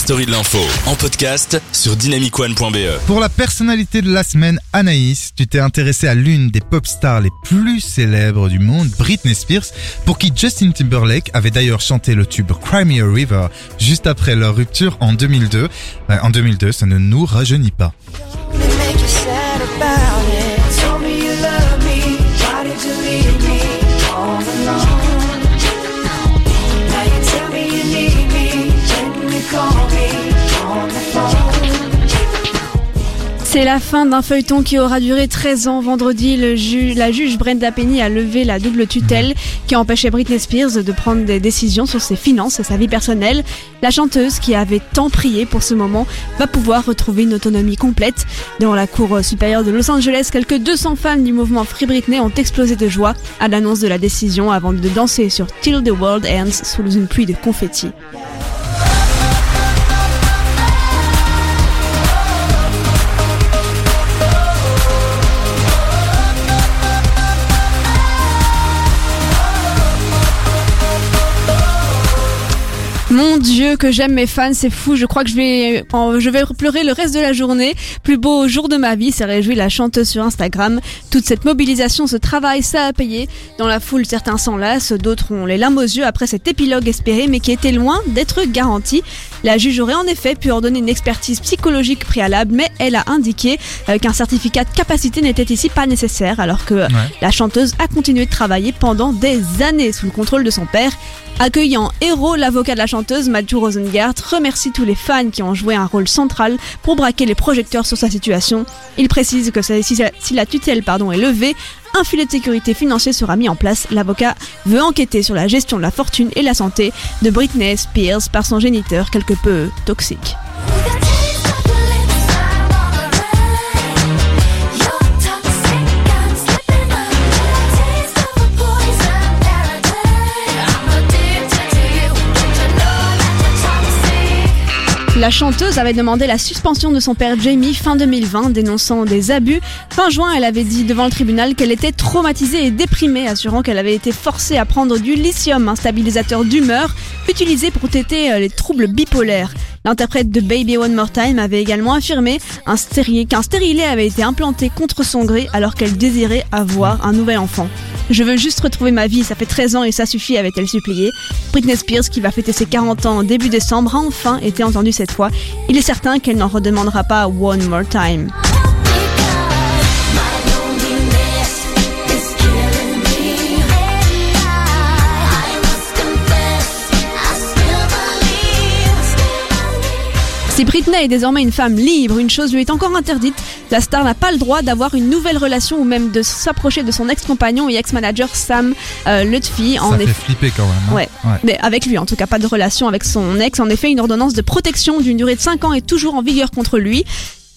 story de l'info en podcast sur dynamicone.be. Pour la personnalité de la semaine, Anaïs, tu t'es intéressé à l'une des pop stars les plus célèbres du monde, Britney Spears, pour qui Justin Timberlake avait d'ailleurs chanté le tube Cry Me a River juste après leur rupture en 2002. Euh, en 2002, ça ne nous rajeunit pas. C'est la fin d'un feuilleton qui aura duré 13 ans. Vendredi, la juge Brenda Penny a levé la double tutelle qui empêchait Britney Spears de prendre des décisions sur ses finances et sa vie personnelle. La chanteuse, qui avait tant prié pour ce moment, va pouvoir retrouver une autonomie complète. Devant la cour supérieure de Los Angeles, quelques 200 fans du mouvement Free Britney ont explosé de joie à l'annonce de la décision avant de danser sur Till the World Ends sous une pluie de confettis. Mon Dieu, que j'aime mes fans, c'est fou. Je crois que je vais, je vais pleurer le reste de la journée. Plus beau jour de ma vie, s'est réjouie la chanteuse sur Instagram. Toute cette mobilisation, ce travail, ça a payé. Dans la foule, certains s'enlacent, d'autres ont les larmes aux yeux après cet épilogue espéré, mais qui était loin d'être garanti. La juge aurait en effet pu ordonner une expertise psychologique préalable, mais elle a indiqué euh, qu'un certificat de capacité n'était ici pas nécessaire, alors que la chanteuse a continué de travailler pendant des années sous le contrôle de son père. Accueillant héros, l'avocat de la chanteuse, Matthew Rosengart, remercie tous les fans qui ont joué un rôle central pour braquer les projecteurs sur sa situation. Il précise que si la tutelle pardon, est levée, un filet de sécurité financier sera mis en place. L'avocat veut enquêter sur la gestion de la fortune et la santé de Britney Spears par son géniteur quelque peu toxique. La chanteuse avait demandé la suspension de son père Jamie fin 2020, dénonçant des abus. Fin juin, elle avait dit devant le tribunal qu'elle était traumatisée et déprimée, assurant qu'elle avait été forcée à prendre du lithium, un stabilisateur d'humeur, utilisé pour traiter euh, les troubles bipolaires. L'interprète de Baby One More Time avait également affirmé qu'un stérilet avait été implanté contre son gré alors qu'elle désirait avoir un nouvel enfant. Je veux juste retrouver ma vie, ça fait 13 ans et ça suffit, avait-elle supplié. Britney Spears, qui va fêter ses 40 ans en début décembre, a enfin été entendue cette fois. Il est certain qu'elle n'en redemandera pas One More Time. Si Britney est désormais une femme libre, une chose lui est encore interdite. La star n'a pas le droit d'avoir une nouvelle relation ou même de s'approcher de son ex-compagnon et ex-manager Sam euh, Lutfi. En Ça fait effet- flipper quand même. hein. Ouais. Mais avec lui, en tout cas, pas de relation avec son ex. En effet, une ordonnance de protection d'une durée de 5 ans est toujours en vigueur contre lui.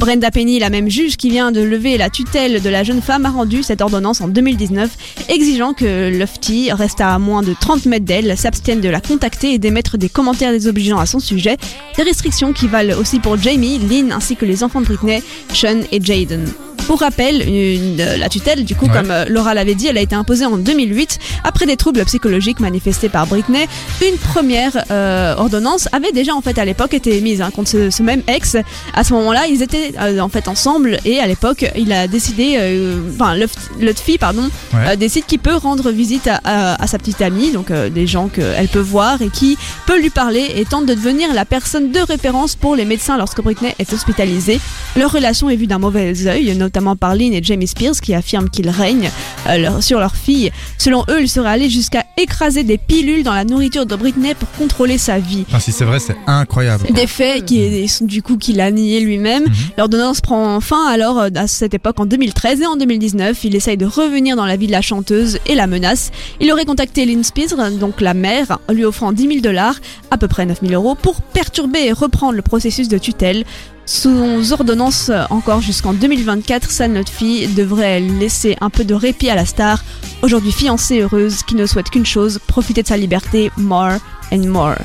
Brenda Penny, la même juge qui vient de lever la tutelle de la jeune femme, a rendu cette ordonnance en 2019, exigeant que Lufty reste à moins de 30 mètres d'elle, s'abstienne de la contacter et d'émettre des commentaires désobligeants à son sujet. Des restrictions qui valent aussi pour Jamie, Lynn ainsi que les enfants de Britney, Sean et Jaden. Pour rappel, une- euh, la tutelle, du coup, Ouais. comme euh, Laura l'avait dit, elle a été imposée en 2008 après des troubles psychologiques manifestés par Britney. Une première euh, ordonnance avait déjà en fait à l'époque été émise hein, contre ce, ce même ex. À ce moment-là, ils étaient euh, en fait ensemble et à l'époque, il a décidé, euh, enfin, Lutfi, pardon, Ouais. euh, décide qu'il peut rendre visite à, à- à sa petite amie, donc euh, des gens qu'elle peut voir et qui peut lui parler et tente de devenir la personne de référence pour les médecins lorsque Britney est hospitalisée. Leur relation est vue d'un mauvais œil, notamment par Lynn et Jamie Spears qui affirment qu'ils règnent euh, leur- sur leur fille. Selon eux, ils seraient allés jusqu'à écraser des pilules dans la nourriture de Britney pour contrôler sa vie. Enfin, si c'est vrai, c'est incroyable. Des faits qui du coup qu'il a nié lui-même. L'ordonnance prend fin alors euh, à cette époque en 2013 et en 2019, il essaye de revenir dans la vie de la chanteuse et la menace. Il aurait contacté Lynn Spears, donc la mère, lui offrant 10 000 dollars, à peu près 9 000 euros, pour perturber et reprendre le processus de tutelle. Sous ordonnance euh, encore jusqu'en 2024, sa notre fille devrait laisser un peu de répit la star, aujourd'hui fiancée heureuse, qui ne souhaite qu'une chose, profiter de sa liberté, more and more.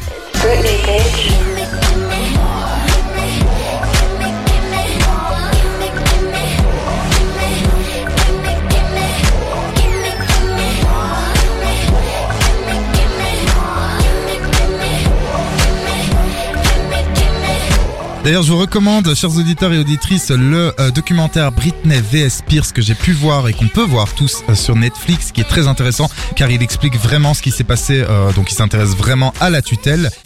D'ailleurs, je vous recommande, chers auditeurs et auditrices, le euh, documentaire Britney vs Spears que j'ai pu voir et qu'on peut voir tous euh, sur Netflix, qui est très intéressant car il explique vraiment ce qui s'est passé. euh, donc, il s'intéresse vraiment à la tutelle.